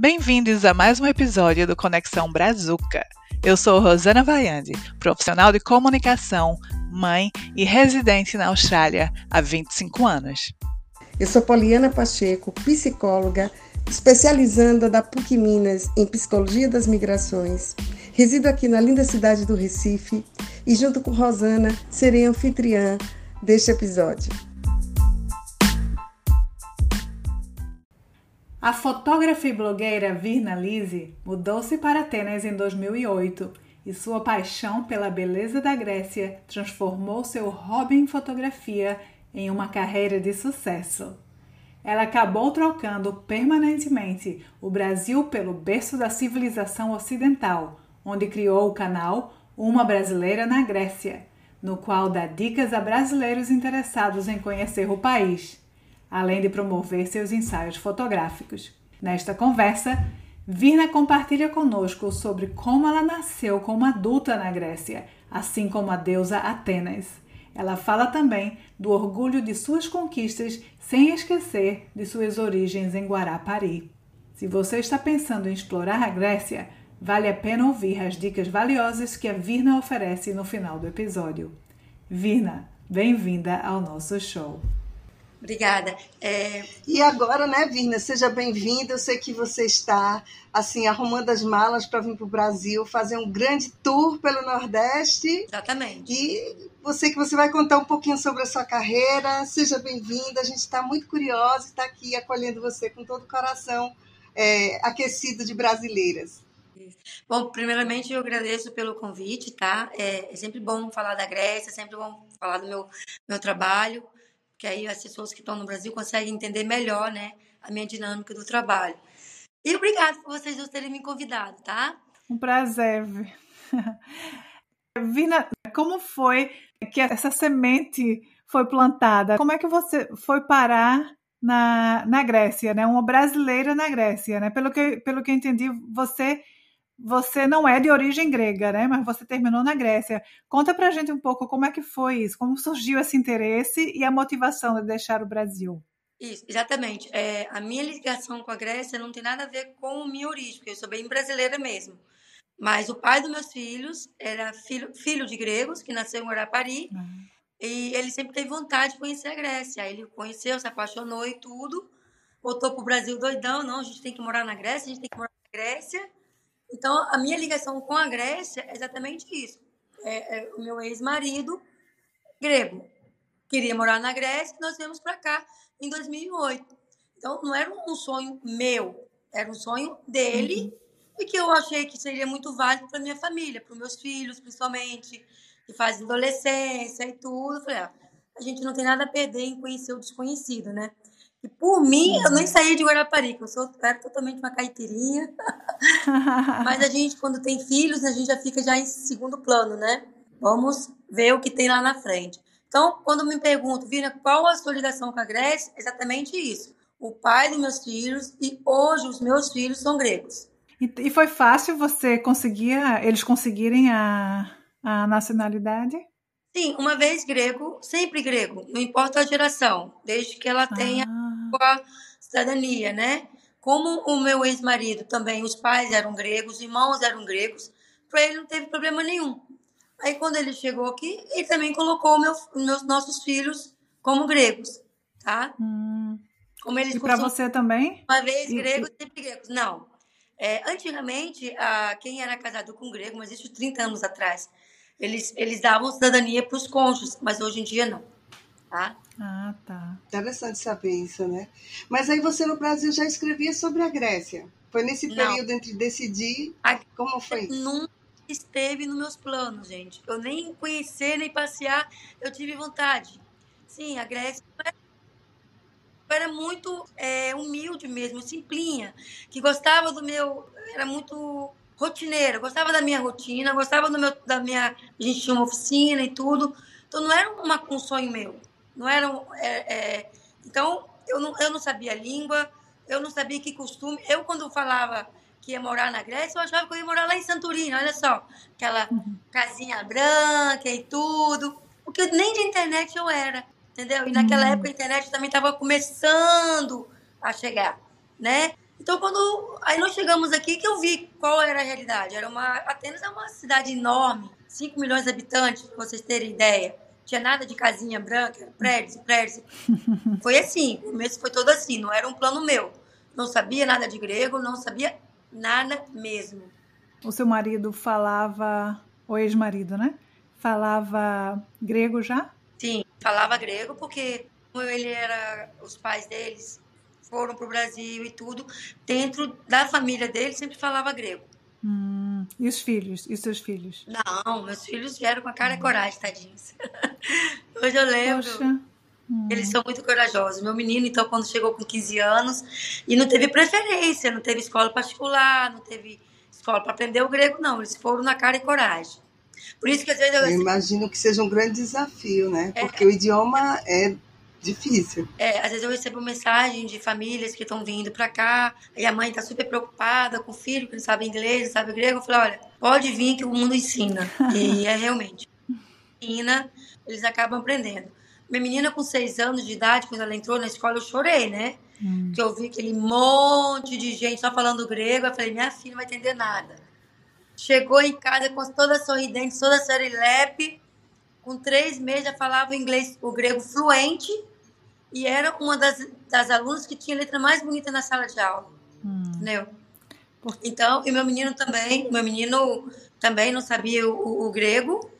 Bem-vindos a mais um episódio do Conexão Brazuca. Eu sou Rosana Vaiande, profissional de comunicação, mãe e residente na Austrália há 25 anos. Eu sou Poliana Pacheco, psicóloga, especializanda da PUC Minas em Psicologia das Migrações. Resido aqui na linda cidade do Recife e, junto com Rosana, serei anfitriã deste episódio. A fotógrafa e blogueira Virna Lise mudou-se para Atenas em 2008 e sua paixão pela beleza da Grécia transformou seu hobby em fotografia em uma carreira de sucesso. Ela acabou trocando permanentemente o Brasil pelo berço da civilização ocidental, onde criou o canal Uma Brasileira na Grécia, no qual dá dicas a brasileiros interessados em conhecer o país além de promover seus ensaios fotográficos. Nesta conversa, Virna compartilha conosco sobre como ela nasceu como adulta na Grécia, assim como a deusa Atenas. Ela fala também do orgulho de suas conquistas, sem esquecer de suas origens em Guarapari. Se você está pensando em explorar a Grécia, vale a pena ouvir as dicas valiosas que a Virna oferece no final do episódio. Virna, bem-vinda ao nosso show. Obrigada. É... E agora, né, Virna, seja bem-vinda. Eu sei que você está assim arrumando as malas para vir para o Brasil, fazer um grande tour pelo Nordeste. Exatamente. E você que você vai contar um pouquinho sobre a sua carreira. Seja bem-vinda. A gente está muito curiosa e está aqui acolhendo você com todo o coração é, aquecido de brasileiras. Bom, primeiramente eu agradeço pelo convite, tá? É, é sempre bom falar da Grécia, é sempre bom falar do meu, meu trabalho que aí as pessoas que estão no Brasil conseguem entender melhor, né, a minha dinâmica do trabalho. E obrigado por vocês terem me convidado, tá? Um prazer. Vina, como foi que essa semente foi plantada? Como é que você foi parar na, na Grécia, né? Uma brasileira na Grécia, né? Pelo que, pelo que eu entendi, você você não é de origem grega, né? Mas você terminou na Grécia. Conta pra gente um pouco como é que foi isso, como surgiu esse interesse e a motivação de deixar o Brasil. Isso, exatamente. É, a minha ligação com a Grécia não tem nada a ver com a minha origem, porque eu sou bem brasileira mesmo. Mas o pai dos meus filhos era filho, filho de gregos, que nasceu em Guarapari, uhum. e ele sempre teve vontade de conhecer a Grécia. Ele conheceu, se apaixonou e tudo, voltou pro Brasil doidão, não, a gente tem que morar na Grécia, a gente tem que morar na Grécia. Então, a minha ligação com a Grécia é exatamente isso. É, é o meu ex-marido, grego, queria morar na Grécia e nós viemos para cá em 2008. Então, não era um sonho meu, era um sonho dele uhum. e que eu achei que seria muito válido para minha família, para os meus filhos, principalmente, que fazem adolescência e tudo. Eu falei, ah, a gente não tem nada a perder em conhecer o desconhecido, né? E por mim, eu nem saí de Guarapari, que eu sou era totalmente uma caipirinha. Mas a gente, quando tem filhos, a gente já fica já em segundo plano, né? Vamos ver o que tem lá na frente. Então, quando me perguntam, Vina, qual a sua ligação com a Grécia? Exatamente isso. O pai dos meus filhos e hoje os meus filhos são gregos. E, e foi fácil você conseguir, eles conseguirem a, a nacionalidade? Sim, uma vez grego, sempre grego, não importa a geração, desde que ela tenha ah. A cidadania, né? Como o meu ex-marido também, os pais eram gregos, os irmãos eram gregos, para ele não teve problema nenhum. Aí quando ele chegou aqui, ele também colocou meu, meus nossos filhos como gregos, tá? Hum. Como eles e para você também? Uma vez grego, e... sempre gregos. Não. É, antigamente, a, quem era casado com grego, mas isso 30 anos atrás, eles, eles davam cidadania para os cônjuges, mas hoje em dia não. Tá? Ah, tá. Interessante saber isso, né? Mas aí você no Brasil já escrevia sobre a Grécia. Foi nesse não. período entre decidir. A... Como foi isso? Nunca esteve nos meus planos, gente. Eu nem conhecer, nem passear, eu tive vontade. Sim, a Grécia era muito é, humilde mesmo, simplinha, que gostava do meu. Era muito rotineira, gostava da minha rotina, gostava do meu, da minha. A gente tinha uma oficina e tudo. Então não era uma, um sonho meu. Não era. Um, é, é, então eu não, eu não sabia a língua, eu não sabia que costume. Eu, quando falava que ia morar na Grécia, eu achava que eu ia morar lá em Santorini, olha só. Aquela casinha branca e tudo. Porque nem de internet eu era, entendeu? E naquela uhum. época a internet também estava começando a chegar, né? Então, quando aí nós chegamos aqui, que eu vi qual era a realidade. Era uma Atenas é uma cidade enorme, 5 milhões de habitantes, para vocês terem ideia. Tinha nada de casinha branca, prédios, prédios. Foi assim, o começo foi todo assim, não era um plano meu. Não sabia nada de grego, não sabia nada mesmo. O seu marido falava, o ex-marido, né? Falava grego já? Sim, falava grego porque ele era, os pais deles foram para o Brasil e tudo, dentro da família dele sempre falava grego. Hum, e os filhos? E seus filhos? Não, meus filhos vieram com a cara e coragem, tadinhos. Hoje eu lembro. Poxa. Eles são muito corajosos. Meu menino, então, quando chegou com 15 anos, e não teve preferência, não teve escola particular, não teve escola para aprender o grego, não. Eles foram na cara e coragem. Por isso que às vezes eu. Eu imagino que seja um grande desafio, né? É, Porque é, o idioma é difícil. É, às vezes eu recebo mensagem de famílias que estão vindo para cá e a mãe está super preocupada com o filho que não sabe inglês, não sabe grego. Eu falo, olha, pode vir que o mundo ensina. e é realmente. Ensina, eles acabam aprendendo. Minha menina com seis anos de idade, quando ela entrou na escola, eu chorei, né? Hum. Que eu vi aquele monte de gente só falando grego. Eu falei, minha filha não vai entender nada. Chegou em casa com toda sorridente, toda serelepe. Com três meses já falava o inglês, o grego fluente e era uma das, das alunas que tinha letra mais bonita na sala de aula. Hum. Entendeu? Então, e meu menino também, meu menino também não sabia o, o, grego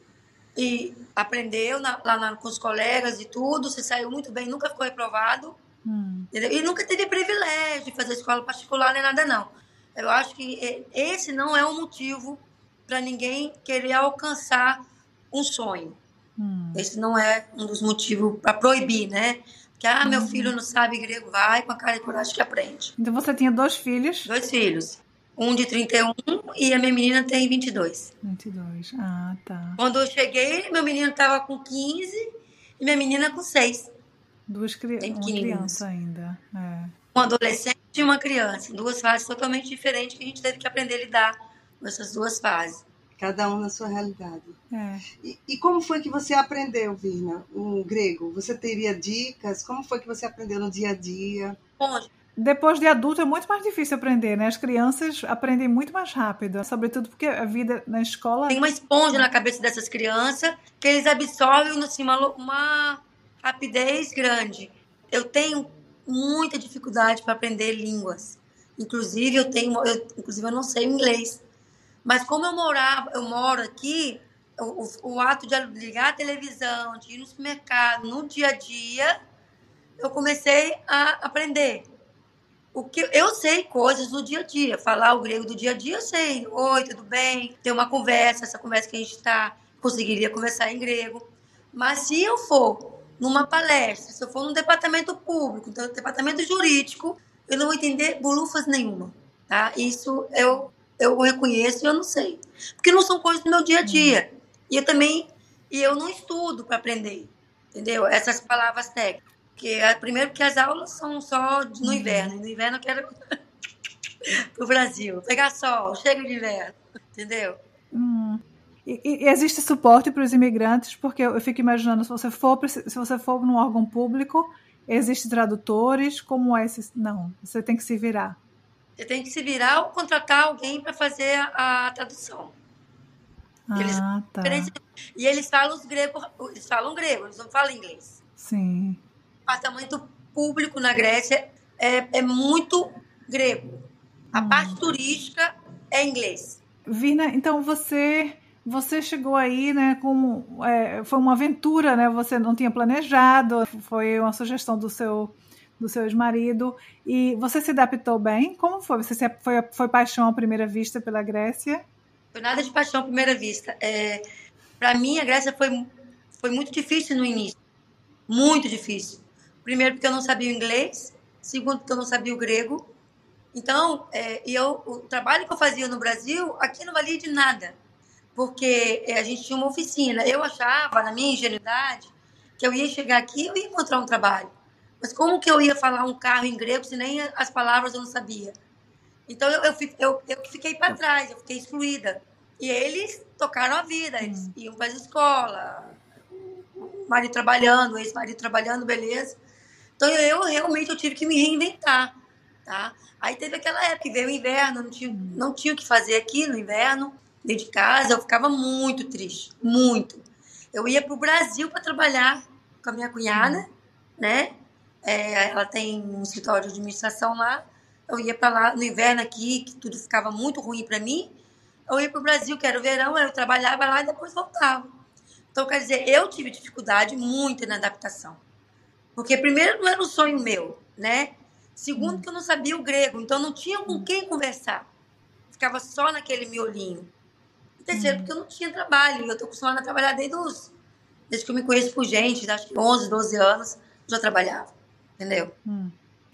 e aprendeu na, lá na, com os colegas e tudo, se saiu muito bem, nunca ficou reprovado. Hum. E nunca teve privilégio de fazer escola particular nem nada, não. Eu acho que esse não é um motivo para ninguém querer alcançar um sonho. Hum. Esse não é um dos motivos para proibir, né? Que, ah, meu uhum. filho não sabe grego, vai com a cara e coragem que aprende. Então você tinha dois filhos? Dois filhos. Um de 31 e a minha menina tem 22. 22, ah, tá. Quando eu cheguei, meu menino estava com 15 e minha menina com 6. Duas cri uma criança ainda. É. Um adolescente e uma criança. Duas fases totalmente diferentes que a gente teve que aprender a lidar com essas duas fases. Cada um na sua realidade. É. E, e, como foi que você aprendeu, Virna, o grego? Você teria dicas? Como foi que você aprendeu no dia a dia? Bom, depois de adulto é muito mais difícil aprender, né? As crianças aprendem muito mais rápido, sobretudo porque a vida na escola. Tem uma esponja na cabeça dessas crianças que eles absorvem assim, uma, uma rapidez grande. Eu tenho muita dificuldade para aprender línguas. Inclusive, eu tenho, eu, inclusive eu não sei inglês. Mas como eu morava, eu moro aqui, o, o, ato de ligar a televisão, de ir no supermercado, no dia a dia, eu comecei a aprender. O que eu sei coisas do dia a dia, falar o grego do dia a dia, eu sei. Oi, tudo bem? Ter uma conversa, essa conversa que a gente está, conseguiria conversar em grego. Mas se eu for numa palestra, se eu for num departamento público, no departamento jurídico, eu não vou entender bolufas nenhuma, tá? Isso eu eu reconheço e eu não sei. Porque não são coisas do meu dia a dia. E eu também, e eu não estudo para aprender, entendeu? Essas palavras técnicas. Porque, primeiro que as aulas são só no uhum. inverno. E no inverno eu quero pro Brasil. Pegar sol, chega de inverno, entendeu? Hum. E, e, existe suporte para os imigrantes, porque eu fico imaginando, se você for se você for num órgão público, existe tradutores, como é esse? Não, você tem que se virar. Você tem que se virar ou contratar alguém para fazer a, a tradução. Ah, eles, tá. E eles falam os grego, eles falam grego, eles não falam inglês. Sim. O departamento público na Grécia é, é muito grego. A hum. parte turística é inglês. Vina, então você você chegou aí, né, com é, foi uma aventura, né? Você não tinha planejado, foi uma sugestão do seu do seu ex-marido. E você se adaptou bem? Como foi? Você foi, foi paixão à primeira vista pela Grécia? Foi nada de paixão à primeira vista. É, Para mim, a Grécia foi, foi muito difícil no início. Muito difícil. Primeiro, porque eu não sabia o inglês. Segundo, porque eu não sabia o grego. Então, é, eu, o trabalho que eu fazia no Brasil, aqui não valia de nada. Porque é, a gente tinha uma oficina. Eu achava, na minha ingenuidade, que eu ia chegar aqui e eu ia encontrar um trabalho. Mas como que eu ia falar um carro em grego se nem as palavras eu não sabia? Então eu, eu, eu, eu fiquei para trás, eu fiquei excluída. E eles tocaram a vida, eles hum. iam para a escola, marido trabalhando, ex-marido trabalhando, beleza. Então eu realmente eu tive que me reinventar. tá? Aí teve aquela época que veio o inverno, não tinha, não tinha o que fazer aqui no inverno, dentro de casa, eu ficava muito triste, muito. Eu ia para o Brasil para trabalhar com a minha cunhada, né? É, ela tem um escritório de administração lá. Eu ia para lá no inverno aqui, que tudo ficava muito ruim para mim. Eu ia para o Brasil, que era o verão, eu trabalhava lá e depois voltava. Então, quer dizer, eu tive dificuldade muito na adaptação. Porque, primeiro, não era um sonho meu, né? Segundo, hum. que eu não sabia o grego, então não tinha com quem conversar. Ficava só naquele miolinho. E terceiro, hum. porque eu não tinha trabalho. Eu estou acostumada a trabalhar desde, os, desde que eu me conheço por gente, acho que 11, 12 anos, já trabalhava. Entendeu? Hum.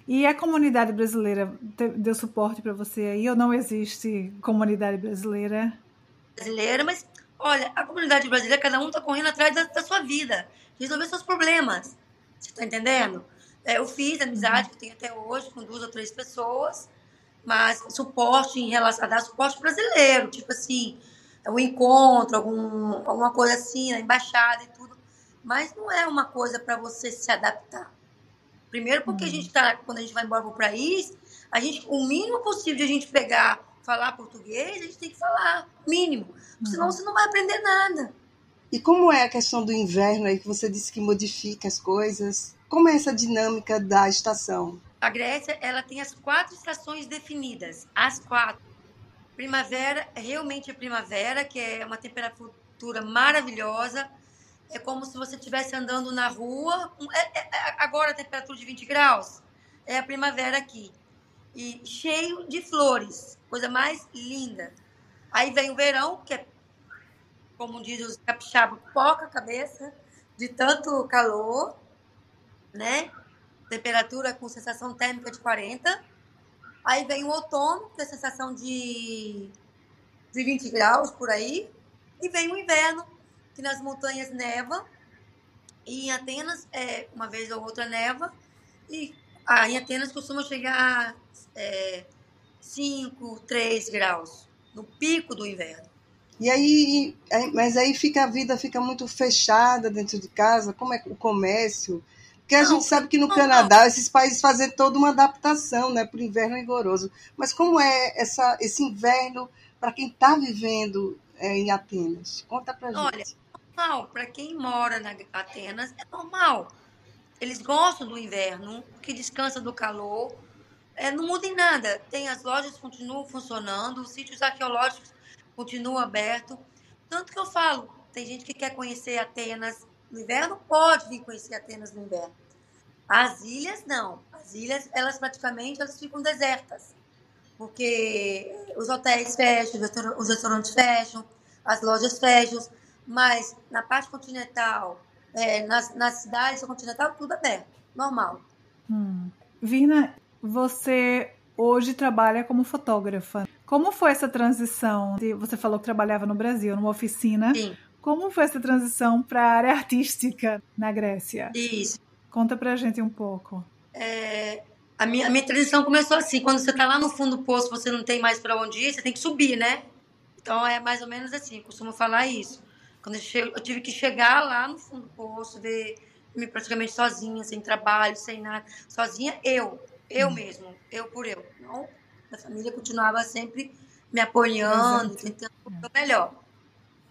E a comunidade brasileira deu suporte para você aí ou não existe comunidade brasileira? Brasileira, mas olha, a comunidade brasileira, cada um está correndo atrás da, da, sua vida, resolver seus problemas. Você está entendendo? É, eu fiz amizade, que tenho até hoje, com duas ou três pessoas, mas suporte em relação a dar suporte brasileiro, tipo assim, o encontro, algum, alguma coisa assim, a embaixada e tudo. Mas não é uma coisa para você se adaptar. Primeiro porque a gente tá, quando a gente vai embora para o país, a gente, o mínimo possível de a gente pegar, falar português, a gente tem que falar, mínimo. Senão você não vai aprender nada. E como é a questão do inverno aí que você disse que modifica as coisas? Como é essa dinâmica da estação? A Grécia, ela tem as quatro estações definidas, as quatro. Primavera, realmente é primavera, que é uma temperatura maravilhosa, é como se você estivesse andando na rua. É, é, é, agora a temperatura de 20 graus. É a primavera aqui. E cheio de flores. Coisa mais linda. Aí vem o verão, que é, como diz os capixabas, poca cabeça, de tanto calor, né? Temperatura com sensação térmica de 40. Aí vem o outono, que é a sensação de, de 20 graus por aí. E vem o inverno, que nas montanhas neva, e em Atenas, é, uma vez ou outra neva, e ah, em Atenas costuma chegar é, 5, 3 graus, no pico do inverno. E aí, mas aí fica a vida fica muito fechada dentro de casa, como é o comércio? Porque a não, gente sabe que no não, Canadá não. esses países fazem toda uma adaptação, né, para o inverno rigoroso. Mas como é essa, esse inverno para quem está vivendo é, em Atenas? Conta para gente. Olha, normal. Para quem mora na Atenas, é normal. Eles gostam do inverno, que descansa do calor. É, não muda em nada. Tem as lojas continuam funcionando, os sítios arqueológicos continuam abertos. Tanto que eu falo, tem gente que quer conhecer Atenas no inverno, pode vir conhecer Atenas no inverno. As ilhas não. As ilhas, elas praticamente elas ficam desertas. Porque os hotéis fecham, os restaurantes fecham, as lojas fecham. Mas na parte continental, é, nas, nas cidades continental, tudo aberto, normal. Hum. Vina, você hoje trabalha como fotógrafa. Como foi essa transição? Você falou que trabalhava no Brasil, numa oficina. Sim. Como foi essa transição para a área artística na Grécia? Isso. Conta pra gente um pouco. É, a, minha, a minha transição começou assim: quando você está lá no fundo do poço, você não tem mais para onde ir, você tem que subir, né? Então é mais ou menos assim, costumo falar isso. Quando eu, chego, eu tive que chegar lá no fundo do poço, ver me praticamente sozinha, sem trabalho, sem nada. Sozinha, eu. Eu hum. mesmo. Eu por eu. Não, a família continuava sempre me apoiando, tentando o melhor.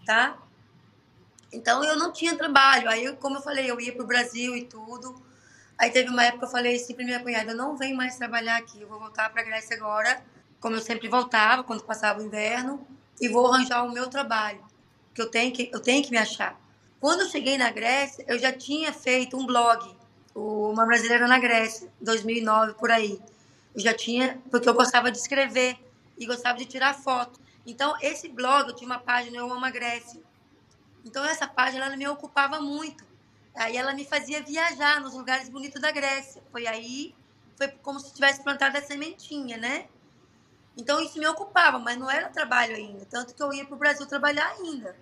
Tá? Então, eu não tinha trabalho. Aí, como eu falei, eu ia para o Brasil e tudo. Aí teve uma época que eu falei assim para minha cunhada, eu não venho mais trabalhar aqui, eu vou voltar para a Grécia agora, como eu sempre voltava quando passava o inverno, e vou arranjar o meu trabalho que eu tenho que, eu tenho que me achar. Quando eu cheguei na Grécia, eu já tinha feito um blog, Uma Brasileira na Grécia, 2009, por aí. Eu já tinha, porque eu gostava de escrever e gostava de tirar foto. Então, esse blog, eu tinha uma página, Eu Amo a Grécia. Então, essa página, ela me ocupava muito. Aí, ela me fazia viajar nos lugares bonitos da Grécia. Foi aí, foi como se tivesse plantado a sementinha, né? Então, isso me ocupava, mas não era trabalho ainda. Tanto que eu ia para o Brasil trabalhar ainda.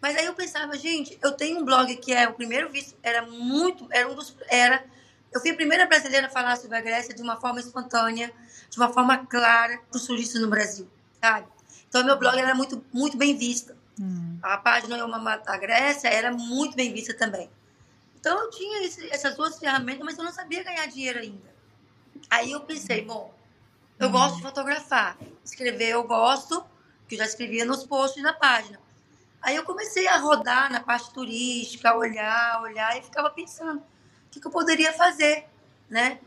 Mas aí eu pensava, gente, eu tenho um blog que é o primeiro visto, era muito, era um dos, era, eu fui a primeira brasileira a falar sobre a Grécia de uma forma espontânea, de uma forma clara para os turistas no Brasil, sabe? Então meu blog era muito, muito bem vista. Hum. A página Eu Amo a Grécia era muito bem vista também. Então eu tinha esse, essas duas ferramentas, mas eu não sabia ganhar dinheiro ainda. Aí eu pensei, bom, eu gosto de fotografar. Escrever eu gosto, que eu já escrevia nos posts na página. Aí eu comecei a rodar na parte turística, olhar, olhar, e ficava pensando, o que, que eu poderia fazer, né?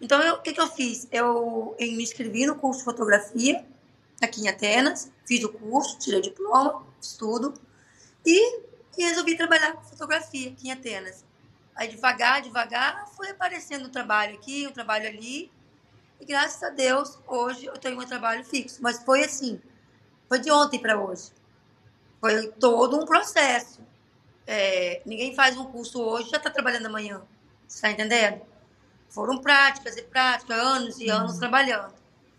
Então, eu, o que, que eu fiz? Eu, eu me inscrevi no curso de fotografia, aqui em Atenas, fiz o curso, tirei o diploma, estudo, e, e resolvi trabalhar com fotografia aqui em Atenas. Aí, devagar, devagar, foi aparecendo um trabalho aqui, um trabalho ali, e graças a Deus, hoje eu tenho um trabalho fixo. Mas foi assim, foi de ontem para hoje. Foi todo um processo. É, ninguém faz um curso hoje já está trabalhando amanhã. Você está entendendo? Foram práticas e práticas, anos e anos uhum. trabalhando.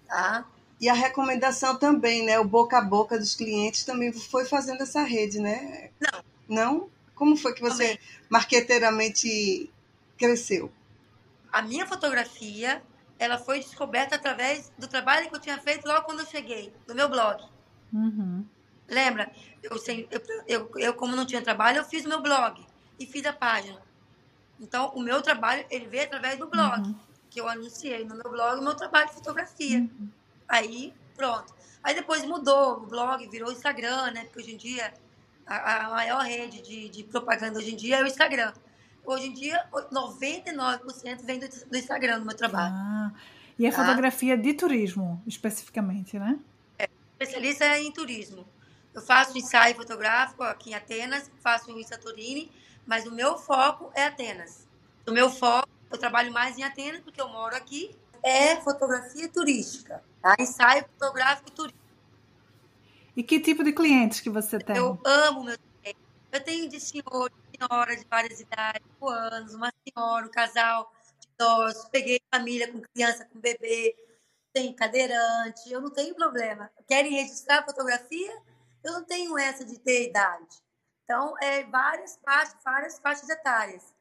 Tá? E a recomendação também, né? O boca a boca dos clientes também foi fazendo essa rede, né? Não. Não? Como foi que você também. marqueteiramente cresceu? A minha fotografia, ela foi descoberta através do trabalho que eu tinha feito logo quando eu cheguei, no meu blog. Uhum. Lembra? Eu, eu, eu, eu, como não tinha trabalho, eu fiz o meu blog e fiz a página. Então, o meu trabalho, ele veio através do blog, uhum. que eu anunciei no meu blog o meu trabalho de fotografia. Uhum. Aí, pronto. Aí depois mudou, o blog virou Instagram, né? Porque hoje em dia, a, a maior rede de, de, propaganda hoje em dia é o Instagram. Hoje em dia, 99% vem do, do, Instagram no meu trabalho. Ah, e é tá? fotografia de turismo, especificamente, né? É, especialista em turismo. Eu faço ensaio fotográfico aqui em Atenas, faço em Santorini, mas o meu foco é Atenas. O meu foco, eu trabalho mais em Atenas porque eu moro aqui, é fotografia turística, tá? ensaio fotográfico turístico. E que tipo de clientes que você tem? Eu amo meus. Eu tenho de senhor, senhora de várias idades, anos, uma senhora, um casal de idosos, peguei família com criança, com bebê, tem cadeirante, eu não tenho problema. Querem registrar fotografia? Eu não tenho essa de ter idade. Então, é várias faixas, várias faixas etárias.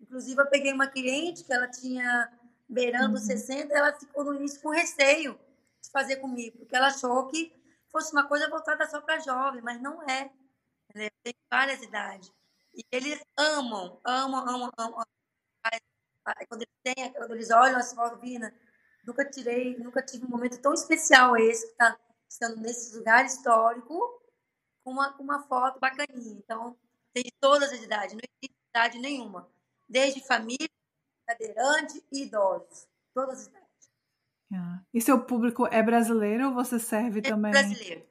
Inclusive, eu peguei uma cliente que ela tinha beirando uhum. 60, ela ficou no início com receio de fazer comigo, porque ela achou que fosse uma coisa voltada só para jovem, mas não é. Entendeu? Tem várias idades. E eles amam, amam, amam, amam. Quando eles, têm, quando eles olham as fotos, Vina, nunca tirei, nunca tive um momento tão especial esse, que está estando nesse lugar histórico, com uma, uma foto bacaninha. Então, tem de todas as idades, não existe idade nenhuma. Desde família, cadeirante e idosos. Todas as idades. Ah. E seu público é brasileiro ou você serve é também? Brasileiro.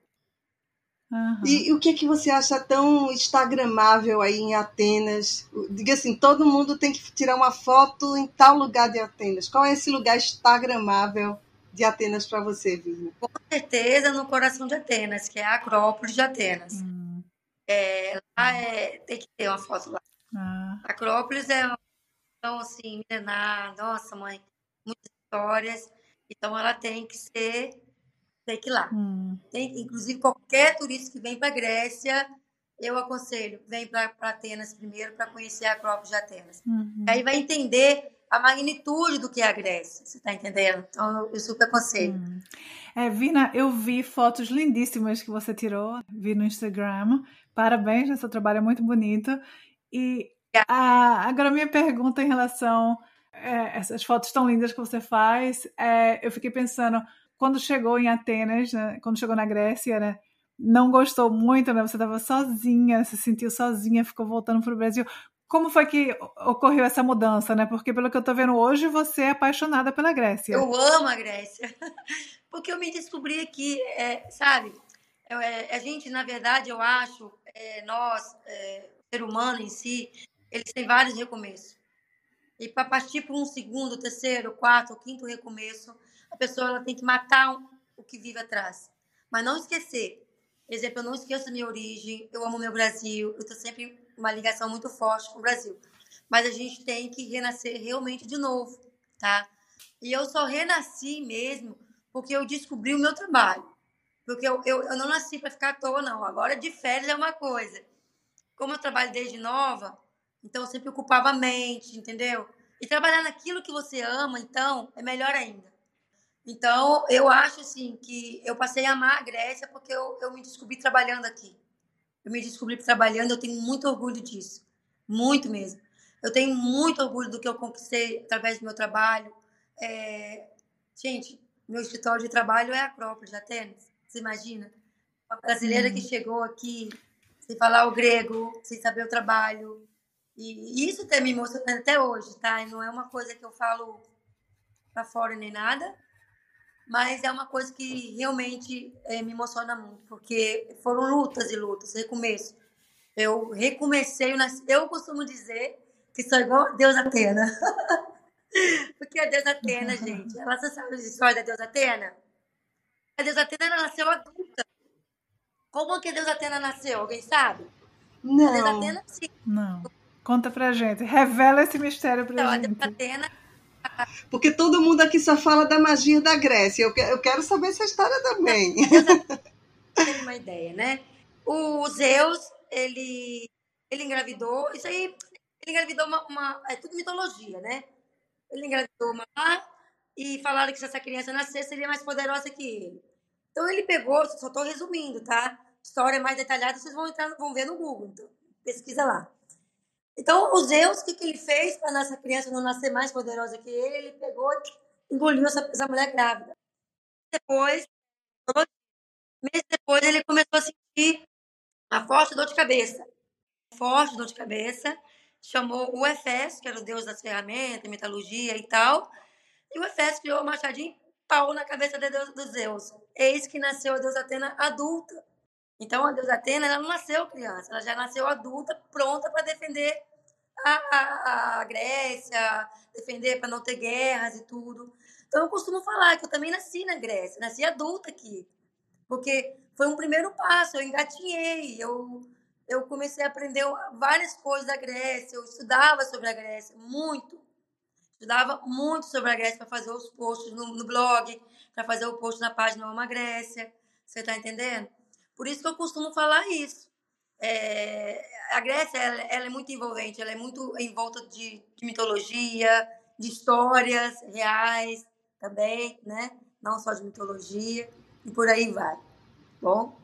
Uhum. E, e, o que, é que você acha tão instagramável aí em Atenas? Diga assim, todo mundo tem que tirar uma foto em tal lugar de Atenas. Qual é esse lugar instagramável de Atenas para você, Virna? Com certeza no coração de Atenas, que é a Acrópole de Atenas. Hum. É, lá é, tem que ter uma foto lá. Ah. Acrópolis é uma então assim, milenar, nossa mãe, muitas histórias. Então ela tem que ser, tem que ir lá. Hum. Tem, inclusive, qualquer turista que vem para a Grécia, eu aconselho, vem para Atenas primeiro para conhecer a Acrópole de Atenas. Uhum. Aí vai entender a magnitude do que é a Grécia, você está entendendo? Então, eu super aconselho. Hum. É, Vina, eu vi fotos lindíssimas que você tirou, vi no Instagram. Parabéns, seu trabalho é muito bonito. E a, agora, minha pergunta em relação a é, essas fotos tão lindas que você faz, é, eu fiquei pensando, quando chegou em Atenas, né, quando chegou na Grécia, né, não gostou muito, né? Você estava sozinha, se sentiu sozinha, ficou voltando para o Brasil. Como foi que ocorreu essa mudança, né? Porque pelo que eu tô vendo hoje, você é apaixonada pela Grécia. Eu amo a Grécia. Porque eu me descobri aqui, é, sabe? É, a gente, na verdade, eu acho, é, nós, é, ser humano em si, eles têm vários recomeços. E para partir para um segundo, terceiro, quarto, quinto recomeço, a pessoa ela tem que matar o que vive atrás. Mas não esquecer. Por exemplo, eu não esqueço a minha origem, eu amo meu Brasil, eu estou sempre uma ligação muito forte com o Brasil. Mas a gente tem que renascer realmente de novo, tá? E eu só renasci mesmo porque eu descobri o meu trabalho. Porque eu, eu, eu não nasci para ficar à toa, não. Agora, de férias é uma coisa. Como eu trabalho desde nova, então eu sempre ocupava a mente, entendeu? E trabalhar naquilo que você ama, então, é melhor ainda. Então, eu acho, assim, que eu passei a amar a Grécia porque eu, eu me descobri trabalhando aqui. Eu me descobri trabalhando, eu tenho muito orgulho disso. Muito mesmo. Eu tenho muito orgulho do que eu conquistei através do meu trabalho. é... gente, meu escritório de trabalho é a Acrópole de Atenas. Você imagina? Uma brasileira hum. que chegou aqui sem falar o grego, sem saber o trabalho. E isso tem me emocionando até hoje, tá? E não é uma coisa que eu falo para fora nem nada, mas é uma coisa que realmente é, me emociona muito, porque foram lutas e lutas, recomeço. Eu recomecei, eu costumo dizer que sou igual a Deus Atena. porque a Deus Atena, gente, ela sabe a história da Deus Atena? A Deus Atena nasceu adulta. Como que a Deus Atena nasceu? Alguém sabe? Não. A Deus Atena, sim. Não. Conta pra gente. Revela esse mistério pra então, gente. A Deus Atena porque todo mundo aqui só fala da magia da Grécia. Eu, eu quero saber essa história também. Tem uma ideia, né? O Zeus, ele, ele engravidou. Isso aí, ele engravidou uma, uma. É tudo mitologia, né? Ele engravidou uma e falaram que se essa criança nascer, seria mais poderosa que ele. Então ele pegou, só estou resumindo, tá? História mais detalhada, vocês vão entrar, vão ver no Google. Então, pesquisa lá. Então, o Zeus, o que, que ele fez para nossa criança não nascer mais poderosa que ele? Ele pegou e engoliu essa, essa mulher grávida. Depois, meses depois, ele começou a sentir a forte dor de cabeça. Forte dor de cabeça. Chamou o Efésio, que era o deus das ferramentas, metalurgia e tal. E o Efésio criou o machadinho pau na cabeça de Deus, do Zeus. Eis que nasceu a deusa Atena adulta. Então, a deusa Atena, ela não nasceu criança, ela já nasceu adulta, pronta para defender a, a, a, Grécia, defender para não ter guerras e tudo. Então, eu costumo falar que eu também nasci na Grécia, nasci adulta aqui, porque foi um primeiro passo, eu engatinhei, eu, eu comecei a aprender várias coisas da Grécia, eu estudava sobre a Grécia, muito. Estudava muito sobre a Grécia para fazer os posts no, no blog, para fazer o post na página Uma Grécia. Você está entendendo? Por isso que eu costumo falar isso. É, a Grécia ela, ela, é muito envolvente, ela é muito em volta de, de, mitologia, de histórias reais também, né? Não só de mitologia, e por aí vai. Bom?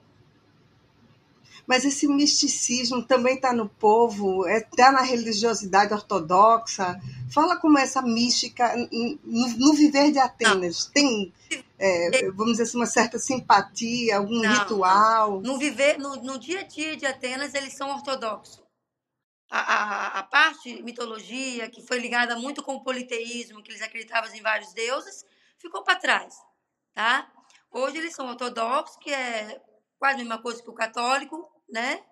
Mas esse misticismo também está no povo, está é, na religiosidade ortodoxa. Fala como é essa mística no, no viver de Atenas. Não. Tem é, vamos dizer assim, uma certa simpatia, algum não, ritual? No viver, no, no, dia a dia de Atenas, eles são ortodoxos. A, a, a, parte mitologia, que foi ligada muito com o politeísmo, que eles acreditavam em vários deuses, ficou para trás. Tá? Hoje eles são ortodoxos, que é quase a mesma coisa que o católico, né?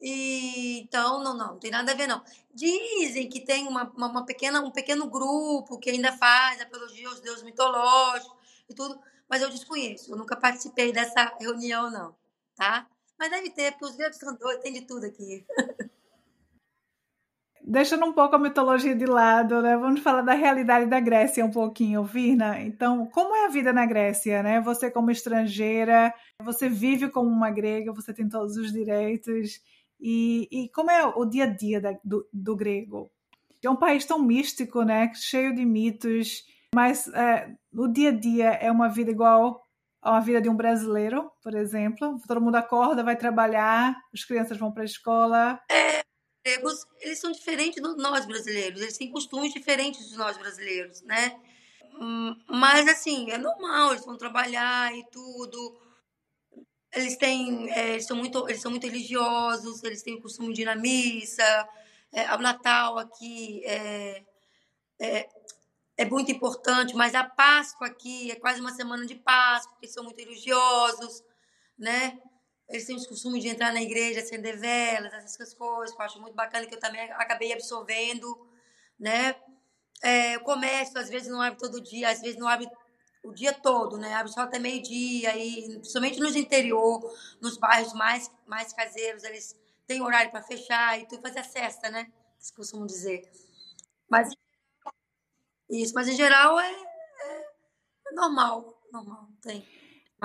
E, então, não, não, não tem nada a ver, não. Dizem que tem uma, uma, uma pequena, um pequeno grupo que ainda faz apologia aos deuses mitológicos, e tudo, mas eu desconheço. Eu nunca participei dessa reunião, não, tá? Mas deve ter, porque os gregos são doidos, tem de tudo aqui. Deixando um pouco a mitologia de lado, né? Vamos falar da realidade da Grécia um pouquinho, Virna. Então, como é a vida na Grécia, né? Você como estrangeira, você vive como uma grega, você tem todos os direitos. E, e como é o dia a dia da, do, do grego? É um país tão místico, né? Cheio de mitos mas é, no dia a dia é uma vida igual a vida de um brasileiro, por exemplo. Todo mundo acorda, vai trabalhar, as crianças vão para a escola. É, eles são diferentes de nós brasileiros, eles têm costumes diferentes de nós brasileiros, né? Hum, mas assim, é normal, eles vão trabalhar e tudo. Eles têm, é, eles são muito, eles são muito religiosos, eles têm o costume de ir na missa. É, o Natal aqui é, é, é muito importante, mas a Páscoa aqui é quase uma semana de Páscoa, porque são muito religiosos, né? Eles têm o costume de entrar na igreja, acender velas, essas coisas, que eu acho muito bacana, que eu também acabei absorvendo, né? É, o comércio, às vezes, não abre todo dia, às vezes não abre o dia todo, né? Abre só até meio-dia, e principalmente nos interior, nos bairros mais, mais caseiros, eles têm horário para fechar e tudo, fazer a cesta, né? Eles costumam dizer. Mas isso, mas em geral é, é, normal, normal, tem.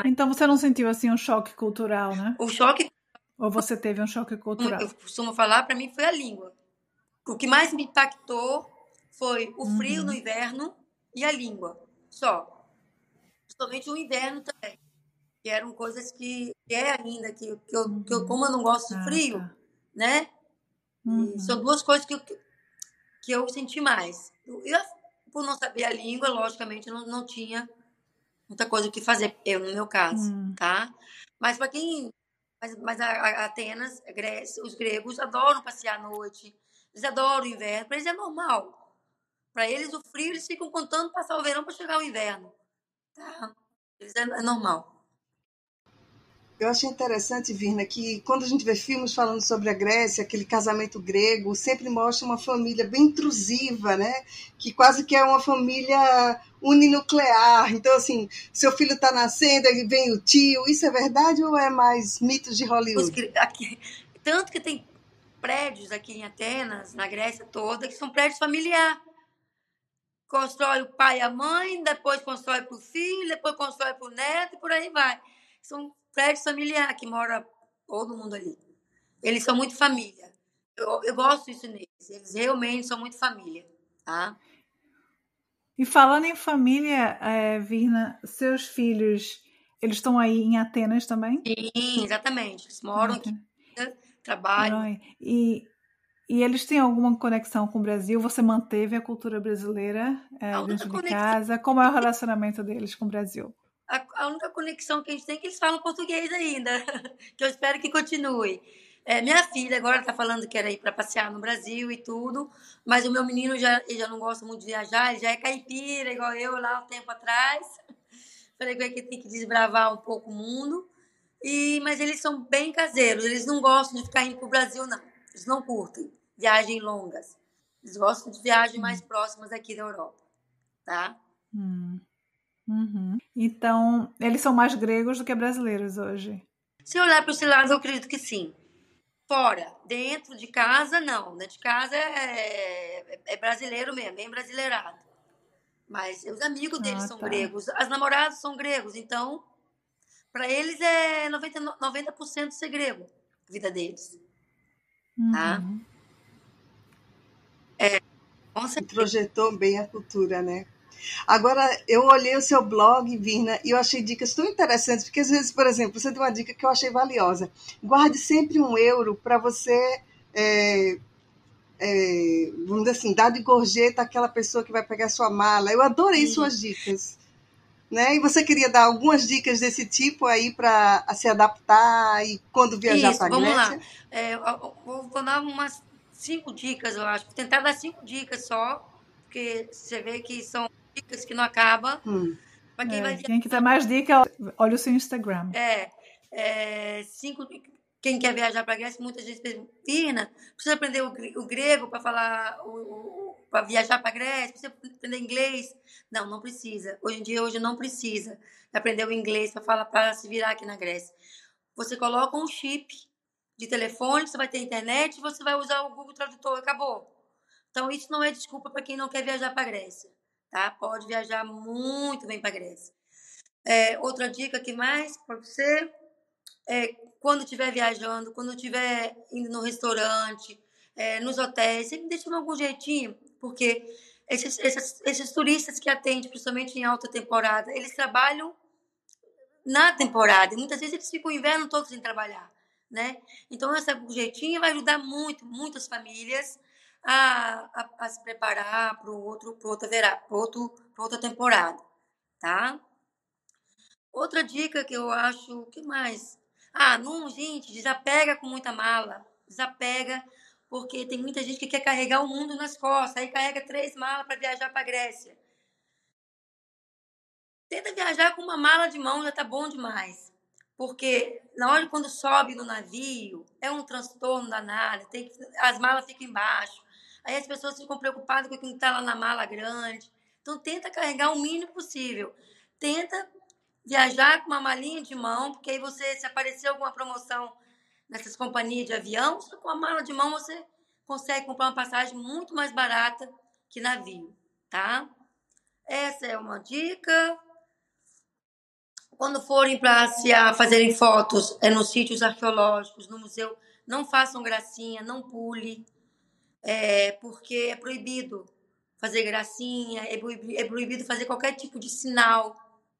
Então você não sentiu assim um choque cultural, né? O choque. Ou você teve um choque cultural? Eu costumo falar, para mim foi a língua. O que mais me impactou foi o frio uhum. no inverno e a língua, só. Principalmente o inverno também. Que eram coisas que, que é ainda, que, que, eu, que eu, como eu não gosto de ah, frio, tá. né? Uhum. São duas coisas que eu, que eu senti mais. E a por não saber a língua, logicamente, não, não tinha muita coisa o que fazer, eu no meu caso, hum. tá? Mas para quem. Mas, mas a, a Atenas, a Grécia, os gregos adoram passear à noite, eles adoram o inverno, para eles é normal. Para eles, o frio, eles ficam contando passar o verão para chegar o inverno. Tá? Eles é, é normal. Eu achei interessante, Virna, que quando a gente vê filmes falando sobre a Grécia, aquele casamento grego, sempre mostra uma família bem intrusiva, né? Que quase que é uma família uninuclear. Então, assim, seu filho está nascendo, aí vem o tio. Isso é verdade ou é mais mitos de Hollywood? Aqui, tanto que tem prédios aqui em Atenas, na Grécia toda, que são prédios familiares. Constrói o pai e a mãe, depois constrói para o filho, depois constrói para o neto e por aí vai. São prédio familiar que mora todo mundo ali. Eles são muito família. Eu, eu gosto disso neles. Eles realmente são muito família, tá? E falando em família, é, Virna, seus filhos, eles estão aí em Atenas também? Sim, exatamente. Eles moram aqui, trabalham. E, e eles têm alguma conexão com o Brasil? Você manteve a cultura brasileira é, dentro de casa? Como é o relacionamento deles com o Brasil? A, a, única conexão que a gente tem é que eles falam português ainda, que eu espero que continue. É, minha filha agora está falando que era ir para passear no Brasil e tudo, mas o meu menino já, ele já não gosta muito de viajar, ele já é caipira, igual eu lá um tempo atrás. Falei que ele tem que desbravar um pouco o mundo. E, mas eles são bem caseiros, eles não gostam de ficar indo para o Brasil, não. Eles não curtem viagens longas. Eles gostam de viagens mais próximas aqui da Europa, tá? Hum. Uhum. Então, eles são mais gregos do que brasileiros hoje? Se olhar para esse lado, eu acredito que sim. Fora, dentro de casa, não. Dentro de casa é, é, é brasileiro mesmo, bem brasileirado. Mas os amigos deles ah, são tá. gregos, as namoradas são gregos, então, para eles é 90%, 90 ser grego, a vida deles. Tá? Uhum. Tá? É, Projetou bem a cultura, né? Agora, eu olhei o seu blog, Virna, e eu achei dicas tão interessantes, porque às vezes, por exemplo, você deu uma dica que eu achei valiosa. Guarde sempre um euro para você, é, é, vamos dizer assim, dar de gorjeta àquela pessoa que vai pegar sua mala. Eu adorei Sim. suas dicas. Né? E você queria dar algumas dicas desse tipo aí para se adaptar e quando viajar para a Grécia? Vamos lá. É, eu vou dar umas cinco dicas, eu acho. Vou tentar dar cinco dicas só, porque você vê que são dicas que não acaba. Hum. quem, é, vai... quem quiser mais dicas, olha o seu Instagram. É, é cinco, quem quer viajar para a Grécia, muita gente pergunta, Pina, precisa aprender o, o grego para falar, para viajar para a Grécia, precisa aprender inglês? Não, não precisa. Hoje em dia, hoje não precisa aprender o inglês para falar para se virar aqui na Grécia. Você coloca um chip de telefone, você vai ter internet, você vai usar o Google Tradutor, acabou. Então, isso não é desculpa para quem não quer viajar para a Grécia tá? Pode viajar muito bem para Grécia. É, outra dica que mais para você é quando estiver viajando, quando estiver indo no restaurante, é, nos hotéis, sempre deixa algum jeitinho, porque esses, esses, esses turistas que atendem, principalmente em alta temporada, eles trabalham na temporada. E muitas vezes eles ficam o inverno todo sem trabalhar, né? Então, esse jeitinho vai ajudar muito, muitas famílias a, a, a se preparar para outro, para outra verá, outro, para outra temporada, tá? Outra dica que eu acho, que mais? Ah, não, gente, desapega com muita mala, desapega, porque tem muita gente que quer carregar o mundo nas costas, aí carrega três malas para viajar para Grécia. Tenta viajar com uma mala de mão, já tá bom demais. Porque na hora quando sobe no navio, é um transtorno danado, tem que, as malas ficam embaixo. Aí as pessoas ficam preocupadas com quem está lá na mala grande. Então tenta carregar o mínimo possível. Tenta viajar com uma malinha de mão, porque aí você, se aparecer alguma promoção nessas companhias de avião, com a mala de mão você consegue comprar uma passagem muito mais barata que navio, tá? Essa é uma dica. Quando forem para se fazerem fotos é nos sítios arqueológicos, no museu, não façam gracinha, não pule é, porque é proibido fazer gracinha, é proibido, é proibido fazer qualquer tipo de sinal,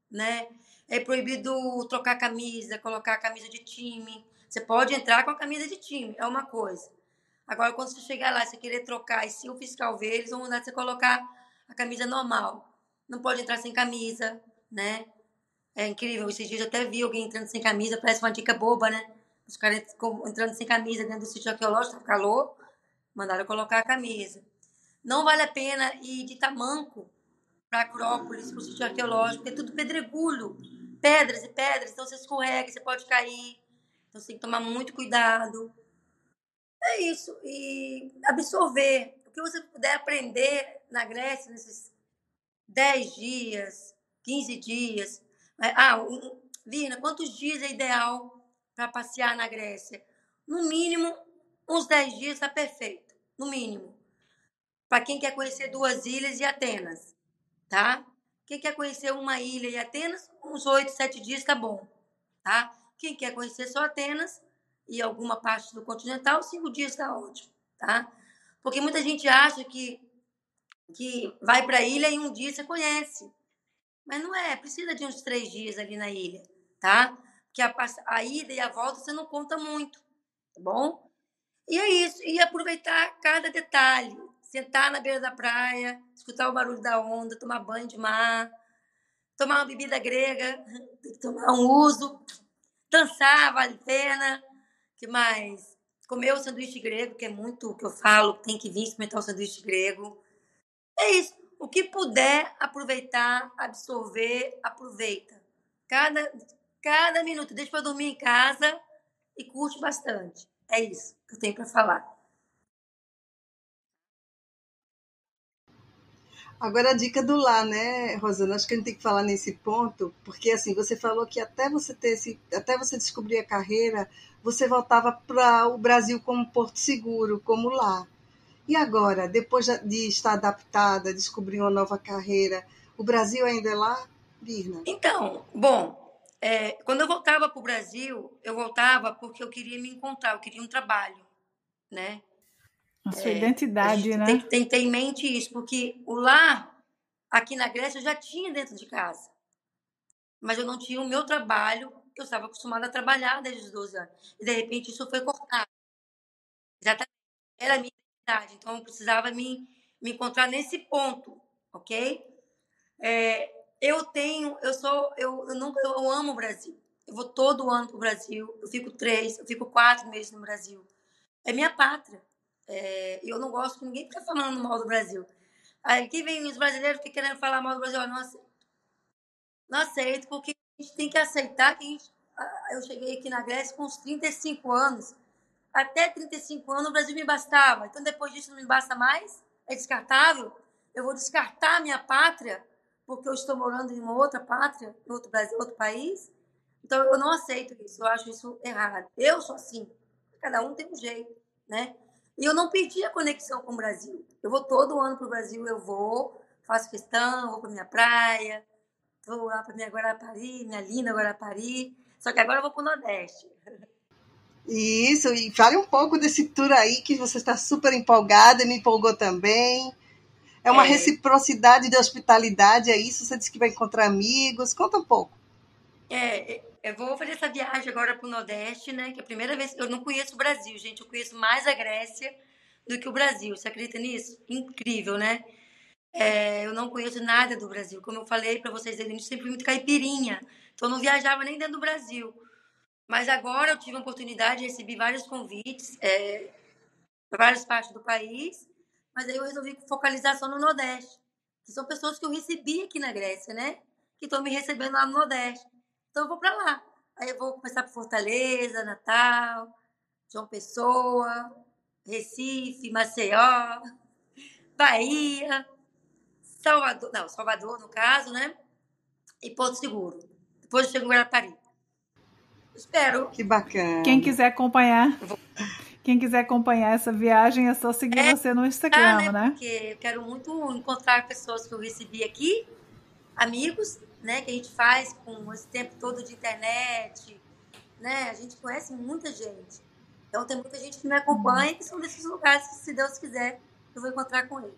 né? É proibido trocar camisa, colocar a camisa de time. Você pode entrar com a camisa de time, é uma coisa. Agora, quando você chegar lá, você querer trocar, e se o fiscal ver, eles vão mandar você colocar a camisa normal. Não pode entrar sem camisa, né? É incrível. Esses dias eu até vi alguém entrando sem camisa, parece uma dica boba, né? Os caras entrando sem camisa dentro do sítio arqueológico, tá calor, mandaram colocar a camisa. Não vale a pena ir de tamanco para Acrópolis, para o sítio arqueológico, porque é tudo pedregulho, pedras e pedras, então você escorrega, você pode cair. Então você tem que tomar muito cuidado. É isso. E absorver o que você puder aprender na Grécia nesses 10 dias, 15 dias. Ah, Vina, quantos dias é ideal para passear na Grécia? No mínimo, uns 10 dias está perfeito. No mínimo. Para quem quer conhecer duas ilhas e Atenas, tá? Quem quer conhecer uma ilha e Atenas, uns 8, 7 dias está bom, tá? Quem quer conhecer só Atenas e alguma parte do continental, cinco dias está ótimo, tá? Porque muita gente acha que, que vai para a ilha e um dia você conhece. Mas não é, precisa de uns três dias ali na ilha, tá? Porque a, a ida e a volta você não conta muito, tá bom? E é isso, e aproveitar cada detalhe. Sentar na beira da praia, escutar o barulho da onda, tomar banho de mar, tomar uma bebida grega, tomar um uso, dançar, vale a pena. que mais? Comer o sanduíche grego, que é muito o que eu falo, tem que vir experimentar o sanduíche grego. É isso. O que puder aproveitar, absorver, aproveita. Cada, cada minuto. Deixa para dormir em casa e curte bastante. É isso que eu tenho para falar. Agora a dica do lá, né, Rosana? Acho que a gente tem que falar nesse ponto, porque assim, você falou que até você ter esse, até você descobrir a carreira, você voltava para o Brasil como porto seguro, como lá. E agora, depois de estar adaptada, descobrir uma nova carreira, o Brasil ainda é lá, Birna? Então, bom, é, quando eu voltava para o Brasil, eu voltava porque eu queria me encontrar, eu queria um trabalho, né? A sua é, identidade, a né? Tem, tem ter em mente isso, porque o lar, aqui na Grécia, eu já tinha dentro de casa. Mas eu não tinha o meu trabalho, que eu estava acostumada a trabalhar desde os 12 anos. E, de repente, isso foi cortado. Exatamente. Era a minha identidade. Então, eu precisava me, me encontrar nesse ponto, ok? É, eu tenho, eu sou, eu, eu, eu amo o Brasil. Eu vou todo ano para o Brasil. Eu fico três, eu fico quatro meses no Brasil. É minha pátria. É, eu não gosto que ninguém fique falando mal do Brasil. Aí aqui vem os brasileiros que querendo falar mal do Brasil. Eu não aceito. Não aceito, porque a gente tem que aceitar que a gente, eu cheguei aqui na Grécia com uns 35 anos. Até 35 anos o Brasil me bastava. Então depois disso não me basta mais? É descartável? Eu vou descartar a minha pátria porque eu estou morando em uma outra pátria, em outro, Brasil, outro país? Então eu não aceito isso. Eu acho isso errado. Eu sou assim. Cada um tem um jeito, né? E eu não perdi a conexão com o Brasil. Eu vou todo ano para o Brasil, eu vou, faço questão, vou para minha praia, vou lá para minha Guarapari, minha linda Guarapari. Só que agora eu vou para o Nordeste. Isso, e fale um pouco desse tour aí que você está super empolgada, me empolgou também. É uma é. reciprocidade de hospitalidade, é isso? Você disse que vai encontrar amigos. Conta um pouco. É, eu vou fazer essa viagem agora para o Nordeste, né? Que é a primeira vez. Eu não conheço o Brasil, gente. Eu conheço mais a Grécia do que o Brasil. Você acredita nisso? Incrível, né? É, eu não conheço nada do Brasil. Como eu falei para vocês, eu sempre fui muito caipirinha. Então, eu não viajava nem dentro do Brasil. Mas agora eu tive a oportunidade, recebi vários convites é, para várias partes do país. Mas aí eu resolvi focalizar só no Nordeste. Que são pessoas que eu recebi aqui na Grécia, né? Que estão me recebendo lá no Nordeste. Então eu vou para lá. Aí eu vou começar por Fortaleza, Natal, João Pessoa, Recife, Maceió, Bahia, Salvador, não, Salvador no caso, né? E Porto Seguro. Depois eu chego em Guarapari. Espero. Que bacana. Quem quiser acompanhar. Quem quiser acompanhar essa viagem é só seguir é, você no Instagram, né? né? Porque eu quero muito encontrar pessoas que eu recebi aqui, amigos, né, que a gente faz com esse tempo todo de internet, né? A gente conhece muita gente. Então tem muita gente que me acompanha que são desses lugares que, se Deus quiser, eu vou encontrar com eles.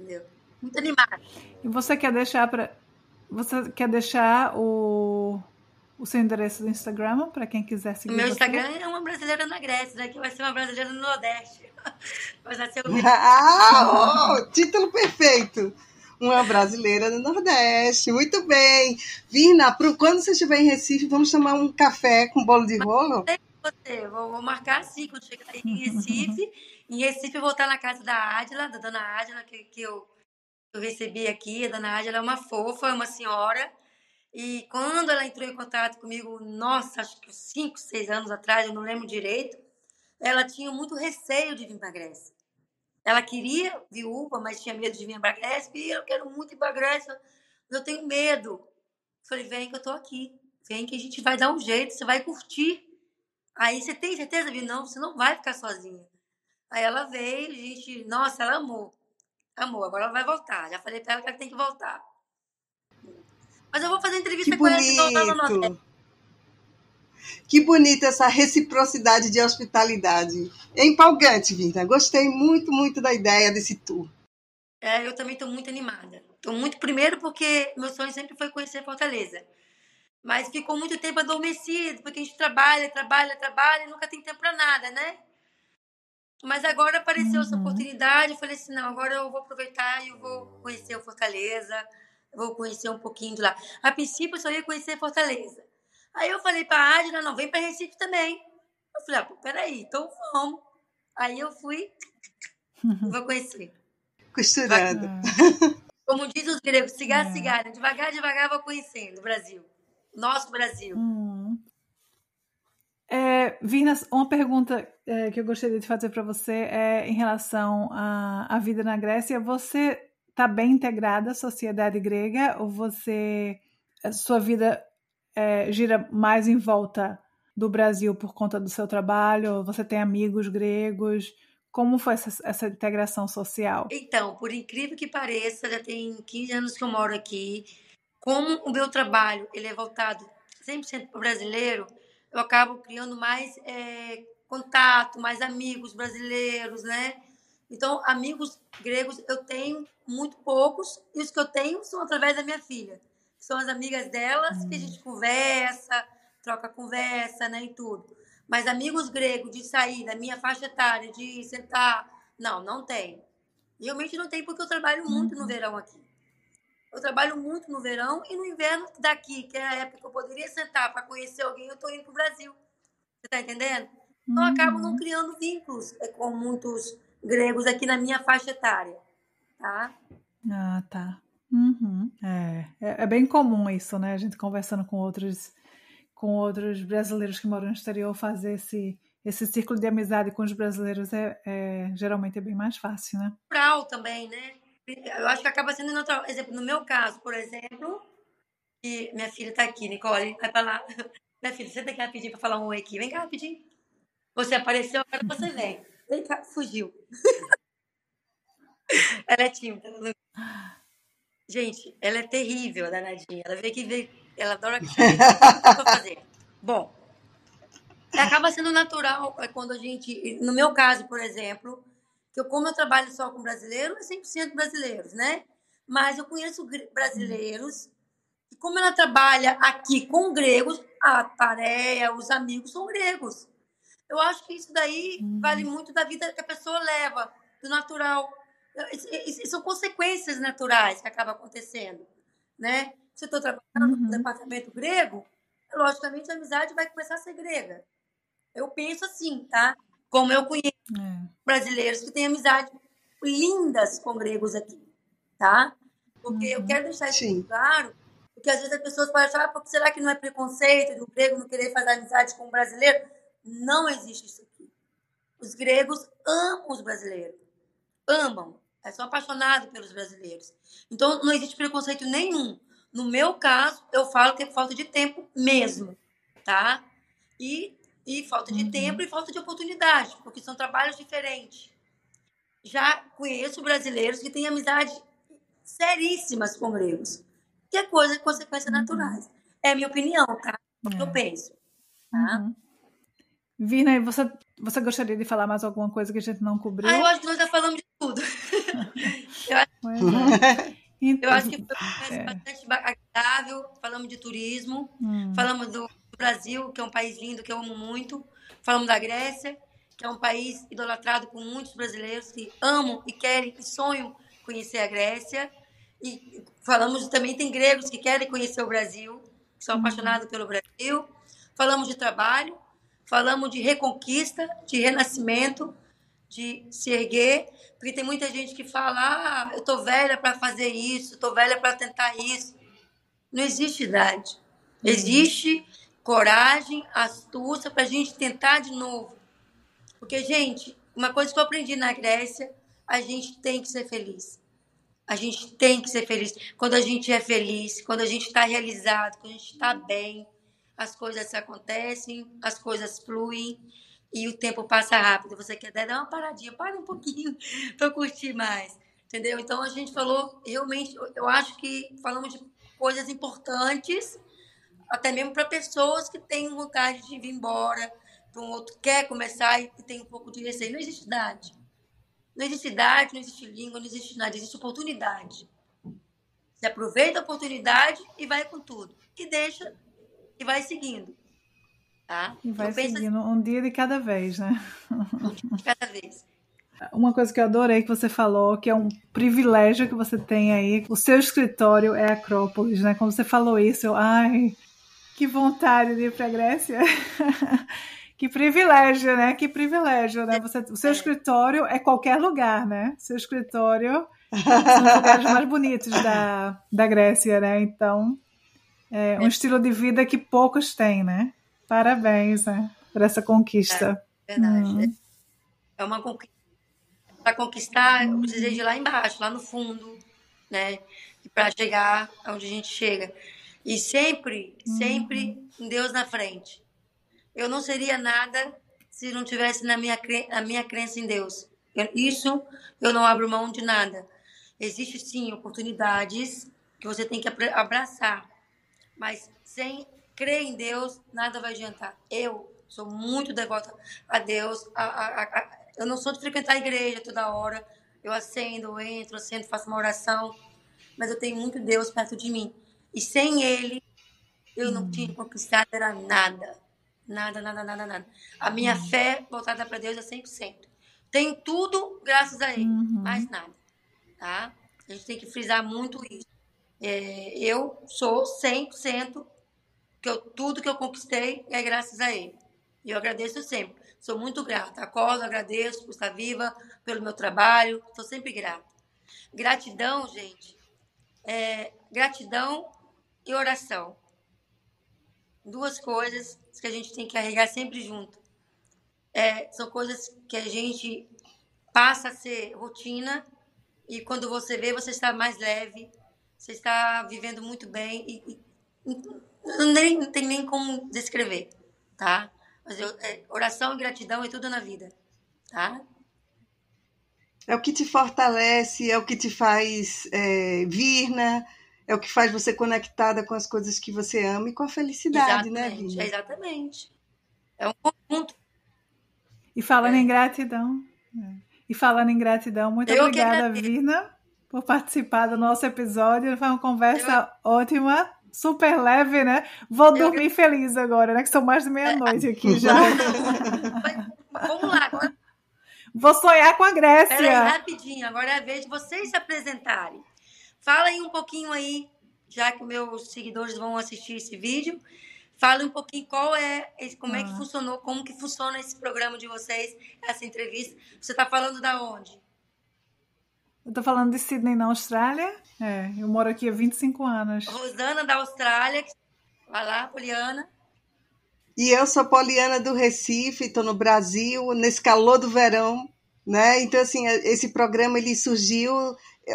Entendeu? Muito animada. E você quer deixar para você quer deixar o o seu endereço do Instagram para quem quiser seguir. O meu você? Instagram é uma brasileira na Grécia, né? Que vai ser uma brasileira no Nordeste. Mas vai ser o Ah, oh, título perfeito. uma brasileira do Nordeste. Muito bem. Vina, quando você estiver em Recife, vamos tomar um café com bolo de rolo? Você, vou, vou marcar assim quando chegar em Recife. em Recife, eu vou estar na casa da Adila, da dona Adila, que, que eu, eu recebi aqui. A dona Adila é uma fofa, é uma senhora. E quando ela entrou em contato comigo, nossa, acho que cinco, seis anos atrás, eu não lembro direito, ela tinha muito receio de vir para a Grécia. Ela queria viúva, mas tinha medo de vir para a Grécia. E eu quero muito ir para a Grécia, mas eu tenho medo. Falei, vem que eu tô aqui. Vem que a gente vai dar um jeito, você vai curtir. Aí você tem certeza, Vi? Não, você não vai ficar sozinha. Aí ela veio, a gente, nossa, ela amou. Amou, agora ela vai voltar. Já falei para ela que ela tem que voltar. Mas eu vou fazer entrevista que com ela de novo Que bonita essa reciprocidade de hospitalidade. É empolgante, Vinta. Gostei muito, muito da ideia desse tour. É, eu também estou muito animada. Estou muito, primeiro, porque meu sonho sempre foi conhecer Fortaleza. Mas ficou muito tempo adormecido, porque a gente trabalha, trabalha, trabalha e nunca tem tempo para nada, né? Mas agora apareceu uhum. essa oportunidade, eu falei assim, não, agora eu vou aproveitar e eu vou conhecer o Fortaleza, vou conhecer um pouquinho de lá. A princípio, eu só ia conhecer Fortaleza. Aí eu falei para a Adna, não, vem para Recife também. Eu falei, ah, peraí, então vamos. Aí eu fui, vou conhecer. Costurando. Como diz os gregos, cigarro, é. cigarro, devagar, devagar vou conhecendo o Brasil. Nosso Brasil. Hum. É, Vinas, uma pergunta é, que eu gostaria de fazer para você é em relação à, à vida na Grécia. Você está bem integrada à sociedade grega ou você sua vida é, gira mais em volta do Brasil por conta do seu trabalho? Você tem amigos gregos? Como foi essa, essa, integração social? Então, por incrível que pareça, já tem 15 anos que eu moro aqui. Como o meu trabalho ele é voltado 100% para o brasileiro, eu acabo criando mais é, contato, mais amigos brasileiros, né? Então, amigos gregos eu tenho muito poucos, e os que eu tenho são através da minha filha. São as amigas delas que a gente conversa, troca conversa, né, e tudo. Mas amigos gregos de sair da minha faixa etária, de sentar, não, não tem. Realmente não tem, porque eu trabalho muito no uhum. verão aqui. Eu trabalho muito no verão e no inverno daqui, que é a época que eu poderia sentar para conhecer alguém, eu estou indo para o Brasil. Você está entendendo? Então, eu acabo não uhum. criando vínculos é, com muitos gregos aqui na minha faixa etária, tá? Ah, tá. Uhum. É, é, é, bem comum isso, né? A gente conversando com outros, com outros brasileiros que moram no exterior, fazer esse, esse círculo de amizade com os brasileiros é, é geralmente é bem mais fácil, né? Natural também, né? Eu acho que acaba sendo natural. Exemplo, no meu caso, por exemplo, que minha filha está aqui, Nicole, vai lá. Minha filha, senta aqui rapidinho para falar um oi aqui. Vem cá rapidinho. Você apareceu, agora você vem. Vem cá, fugiu. ela é tímida. Gente, ela é terrível, a danadinha. Ela veio aqui ver. Ela adora que fazer. Bom, acaba sendo natural é quando a gente. No meu caso, por exemplo, que eu, como eu trabalho só com brasileiros, é 100% brasileiros, né? Mas eu conheço brasileiros e como ela trabalha aqui com gregos, a tarefa, os amigos são gregos. Eu acho que isso daí uhum. vale muito da vida que a pessoa leva, do natural. são consequências naturais que acabam acontecendo, né? Se eu estou trabalhando uhum. no departamento grego, logicamente a amizade vai começar a ser grega. Eu penso assim, tá? Como eu conheço é. brasileiros que têm amizade lindas com gregos aqui, tá? Porque uhum. eu quero deixar isso Sim. claro, porque às vezes as pessoas podem achar, ah, porque será que não é preconceito do grego não querer fazer amizade com o brasileiro? Não existe isso aqui. Os gregos amam os brasileiros. Amam. É, são apaixonados pelos brasileiros. Então, não existe preconceito nenhum. No meu caso, eu falo que é falta de tempo mesmo, tá? E, e falta de uhum. tempo e falta de oportunidade, porque são trabalhos diferentes. Já conheço brasileiros que têm amizade seríssimas com gregos, que é coisa, consequências uhum. naturais. É a minha opinião, tá? O que é. eu penso, tá? Uhum. Vina, você, você gostaria de falar mais alguma coisa que a gente não cobriu? Ah, eu acho que nós já falamos de tudo. eu, acho, então, eu acho que foi é. bastante agradável. Falamos de turismo, hum. falamos do Brasil, que é um país lindo, que eu amo muito. Falamos da Grécia, que é um país idolatrado por muitos brasileiros que amam e querem e sonham conhecer a Grécia. E falamos também, tem gregos que querem conhecer o Brasil, que são uhum. apaixonados pelo Brasil. Falamos de trabalho, falamos de reconquista, de renascimento, de se erguer, porque tem muita gente que fala: ah, eu tô velha para fazer isso, tô velha para tentar isso. Não existe idade. Uhum. Existe coragem, astúcia para a gente tentar de novo. Porque, gente, uma coisa que eu aprendi na Grécia, a gente tem que ser feliz. A gente tem que ser feliz. Quando a gente é feliz, quando a gente está realizado, quando a gente está bem, as coisas acontecem, as coisas fluem e o tempo passa rápido. Você quer dar uma paradinha, para um pouquinho para curtir mais. Entendeu? Então a gente falou, realmente, eu acho que falamos de coisas importantes, até mesmo para pessoas que têm vontade de vir embora, para um outro que quer começar e tem um pouco de receio. Não existe idade. Não existe idade, não existe língua, não existe nada, existe oportunidade. Você aproveita a oportunidade e vai com tudo. E deixa e vai seguindo. Tá? E vai seguindo assim, um dia de cada vez, né? Um dia de cada vez. Uma coisa que eu adorei que você falou, que é um privilégio que você tem aí, o seu escritório é Acrópolis, né? Como você falou isso, eu, ai, que vontade de ir para a Grécia. Que privilégio, né? Que privilégio, né? Você, o seu é. escritório é qualquer lugar, né? Seu escritório são os lugares mais bonitos da, da Grécia, né? Então, é um estilo de vida que poucos têm, né? Parabéns, né? Por essa conquista. É verdade. Hum. É uma conquista. Para conquistar, eu precisei de lá embaixo, lá no fundo, né? Para chegar onde a gente chega. E sempre, sempre uhum. Deus na frente. Eu não seria nada se não tivesse na minha, a minha crença em Deus. Isso eu não abro mão de nada. Existem sim oportunidades que você tem que abraçar, mas sem crer em Deus, nada vai adiantar. Eu sou muito devota a Deus. A, a, a, eu não sou de frequentar a igreja toda hora. Eu acendo, eu entro, acendo, faço uma oração. Mas eu tenho muito Deus perto de mim. E sem Ele, eu não tinha conquistado era nada. Nada, nada, nada, nada. A minha uhum. fé voltada para Deus é 100%. Tem tudo graças a Ele, uhum. mais nada. Tá? A gente tem que frisar muito isso. É, eu sou 100% que eu, tudo que eu conquistei é graças a Ele. E eu agradeço sempre. Sou muito grata. Acordo, agradeço por estar viva, pelo meu trabalho. Sou sempre grata. Gratidão, gente. É, gratidão e oração duas coisas que a gente tem que carregar sempre junto. É, são coisas que a gente passa a ser rotina e quando você vê, você está mais leve, você está vivendo muito bem e, e não, nem, não tem nem como descrever, tá? Mas eu, é, oração e gratidão é tudo na vida, tá? É o que te fortalece, é o que te faz é, vir, né? é o que faz você conectada com as coisas que você ama e com a felicidade, né, exatamente, né, Vina? Exatamente. É um conjunto. E falando é. em gratidão, é. e falando em gratidão, muito Eu obrigada, Vina, por participar do nosso episódio. Foi uma conversa Eu... ótima, super leve, né? Vou Eu... dormir feliz agora, né? Que são mais de meia-noite aqui já. Vamos lá, agora. Vou sonhar com a Grécia. Peraí, rapidinho, agora é a vez de vocês se apresentarem. Fala aí um pouquinho aí, já que meus seguidores vão assistir esse vídeo. Fala um pouquinho qual é, como é que ah. funcionou, como que funciona esse programa de vocês, essa entrevista. Você está falando da onde? Eu estou falando de Sydney, na Austrália. É, eu moro aqui há 25 anos. Rosana, da Austrália. Vai lá, Poliana. E eu sou Poliana do Recife, estou no Brasil, nesse calor do verão, né? Então, assim, esse programa ele surgiu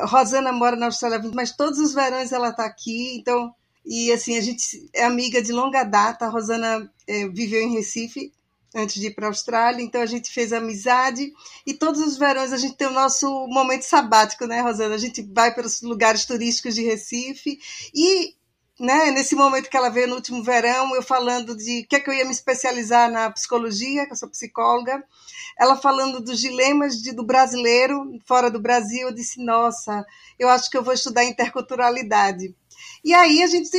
Rosana mora na Austrália, mas todos os verões ela está aqui, então e assim a gente é amiga de longa data. A Rosana é, viveu em Recife antes de ir para a Austrália, então a gente fez amizade e todos os verões a gente tem o nosso momento sabático, né, Rosana? A gente vai para os lugares turísticos de Recife e né, nesse momento que ela veio no último verão, eu falando de que é que eu ia me especializar na psicologia, que eu sou psicóloga, ela falando dos dilemas de, do brasileiro fora do Brasil, eu disse, nossa, eu acho que eu vou estudar interculturalidade. E aí a gente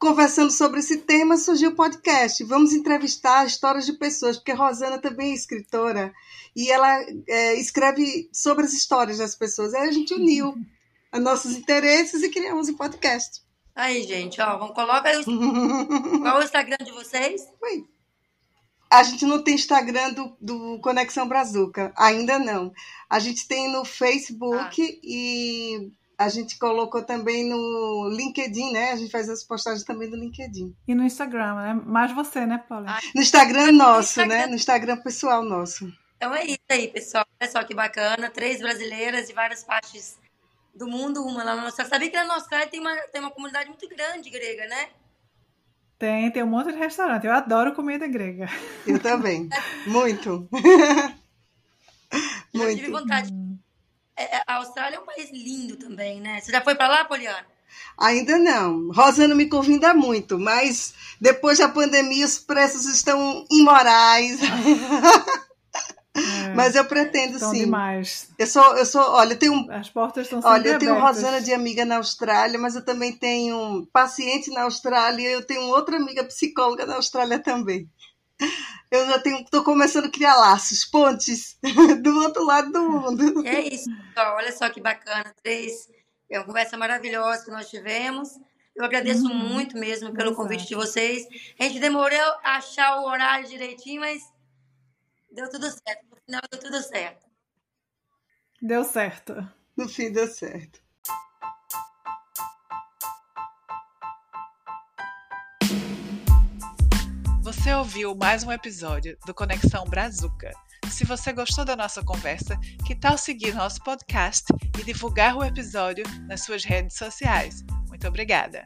conversando sobre esse tema, surgiu o podcast. Vamos entrevistar histórias de pessoas, porque a Rosana também é escritora e ela é, escreve sobre as histórias das pessoas. Aí a gente uniu nossos interesses e criamos um podcast. Aí, gente, ó, vamos, coloca aí o... Qual é o Instagram de vocês? Oi. A gente não tem Instagram do, do Conexão Brazuca, ainda não. A gente tem no Facebook ah. e a gente colocou também no LinkedIn, né? A gente faz as postagens também no LinkedIn. E no Instagram, né? Mais você, né, Paula? Ah, no Instagram nosso, Instagram... né? No Instagram pessoal nosso. Então é isso aí, pessoal. Olha só que bacana. Três brasileiras de várias partes do mundo, uma lá na nossa. Sabia que na nossa Austrália tem uma, tem uma comunidade muito grande grega, né? Tem, tem um monte de restaurante. Eu adoro comida grega. Eu também. Muito. muito. Eu tive vontade. É, a Austrália é um país lindo também, né? Você já foi para lá, Poliana? Ainda não. Rosana me convida muito, mas depois da pandemia os preços estão imorais. É, Mas eu pretendo sim. demais. Eu sou, eu sou, olha, eu tenho As portas estão sempre Olha, eu tenho abertas. Rosana de amiga na Austrália, mas eu também tenho paciente na Austrália, eu tenho outra amiga psicóloga na Austrália também. Eu já tenho, estou começando a criar laços, pontes do outro lado do mundo. É isso, pessoal. Olha só que bacana, três. É uma conversa maravilhosa que nós tivemos. Eu agradeço uhum. muito mesmo pelo Exato. convite de vocês. A gente demorou a achar o horário direitinho, mas Deu tudo certo. No final deu tudo certo. Deu certo. No fim deu certo. Você ouviu mais um episódio do Conexão Brazuca. Se você gostou da nossa conversa, que tal seguir nosso podcast e divulgar o episódio nas suas redes sociais? Muito obrigada!